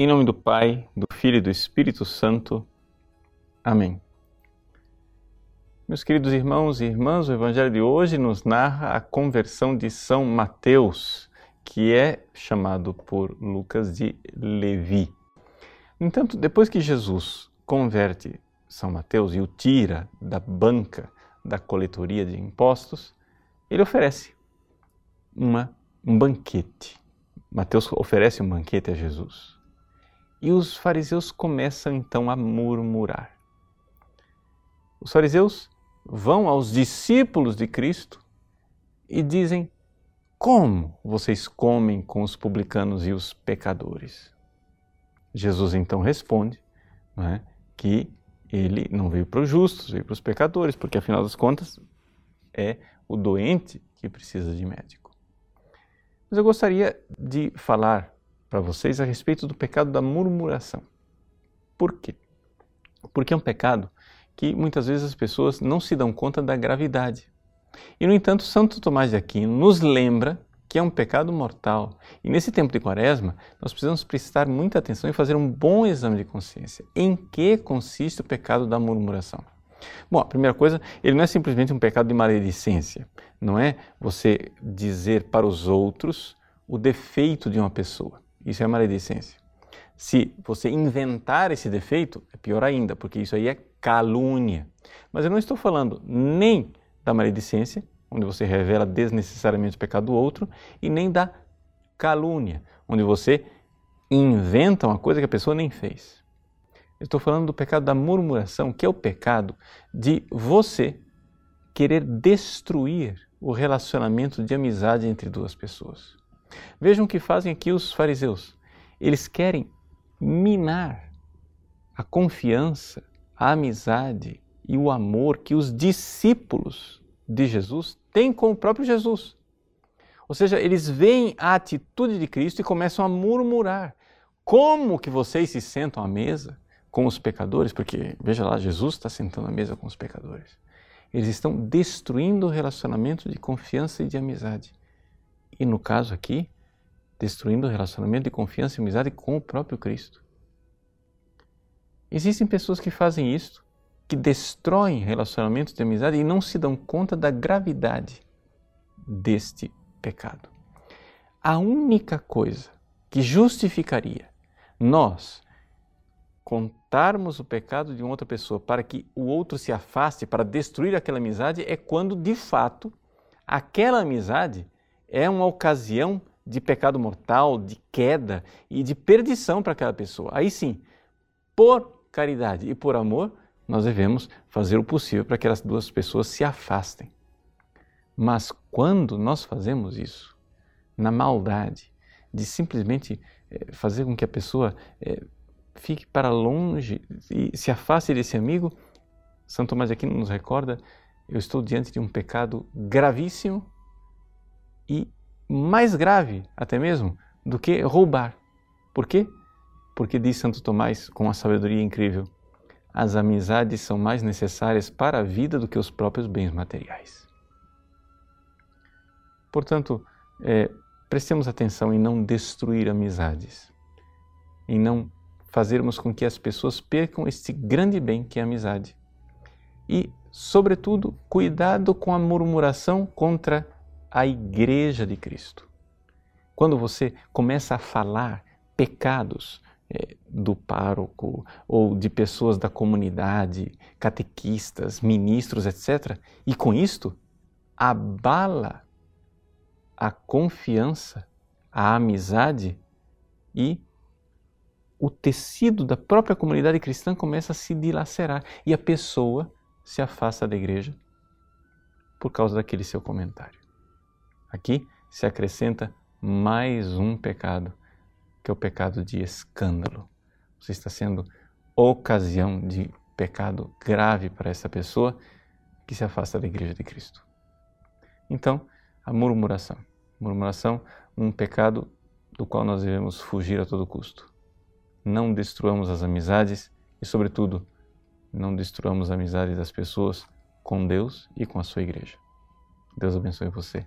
Em nome do Pai, do Filho e do Espírito Santo. Amém. Meus queridos irmãos e irmãs, o Evangelho de hoje nos narra a conversão de São Mateus, que é chamado por Lucas de Levi. No entanto, depois que Jesus converte São Mateus e o tira da banca da coletoria de impostos, ele oferece uma, um banquete. Mateus oferece um banquete a Jesus. E os fariseus começam então a murmurar. Os fariseus vão aos discípulos de Cristo e dizem: Como vocês comem com os publicanos e os pecadores? Jesus então responde é, que ele não veio para os justos, veio para os pecadores, porque afinal das contas é o doente que precisa de médico. Mas eu gostaria de falar para vocês a respeito do pecado da murmuração. Por quê? Porque é um pecado que muitas vezes as pessoas não se dão conta da gravidade. E, no entanto, Santo Tomás de Aquino nos lembra que é um pecado mortal. E nesse tempo de quaresma, nós precisamos prestar muita atenção e fazer um bom exame de consciência. Em que consiste o pecado da murmuração? Bom, a primeira coisa, ele não é simplesmente um pecado de maledicência. Não é você dizer para os outros o defeito de uma pessoa. Isso é maledicência. Se você inventar esse defeito, é pior ainda, porque isso aí é calúnia. Mas eu não estou falando nem da maledicência, onde você revela desnecessariamente o pecado do outro, e nem da calúnia, onde você inventa uma coisa que a pessoa nem fez. Eu estou falando do pecado da murmuração, que é o pecado de você querer destruir o relacionamento de amizade entre duas pessoas. Vejam o que fazem aqui os fariseus. Eles querem minar a confiança, a amizade e o amor que os discípulos de Jesus têm com o próprio Jesus. Ou seja, eles veem a atitude de Cristo e começam a murmurar. Como que vocês se sentam à mesa com os pecadores? Porque, veja lá, Jesus está sentando à mesa com os pecadores. Eles estão destruindo o relacionamento de confiança e de amizade. E no caso aqui, destruindo o relacionamento de confiança e amizade com o próprio Cristo. Existem pessoas que fazem isso, que destroem relacionamentos de amizade e não se dão conta da gravidade deste pecado. A única coisa que justificaria nós contarmos o pecado de outra pessoa para que o outro se afaste, para destruir aquela amizade, é quando de fato aquela amizade é uma ocasião de pecado mortal, de queda e de perdição para aquela pessoa. Aí sim, por caridade e por amor, nós devemos fazer o possível para que aquelas duas pessoas se afastem. Mas quando nós fazemos isso, na maldade, de simplesmente eh, fazer com que a pessoa eh, fique para longe e se afaste desse amigo, Santo Tomás de Aquino nos recorda, eu estou diante de um pecado gravíssimo e mais grave até mesmo do que roubar. Por quê? Porque diz Santo Tomás com uma sabedoria incrível: as amizades são mais necessárias para a vida do que os próprios bens materiais. Portanto, é, prestemos atenção em não destruir amizades, em não fazermos com que as pessoas percam este grande bem que é a amizade. E, sobretudo, cuidado com a murmuração contra a Igreja de Cristo. Quando você começa a falar pecados é, do pároco ou de pessoas da comunidade, catequistas, ministros, etc., e com isto abala a confiança, a amizade e o tecido da própria comunidade cristã começa a se dilacerar e a pessoa se afasta da igreja por causa daquele seu comentário. Aqui se acrescenta mais um pecado, que é o pecado de escândalo. Você está sendo ocasião de pecado grave para essa pessoa que se afasta da Igreja de Cristo. Então, a murmuração. Murmuração, um pecado do qual nós devemos fugir a todo custo. Não destruamos as amizades e, sobretudo, não destruamos a amizade das pessoas com Deus e com a sua igreja. Deus abençoe você.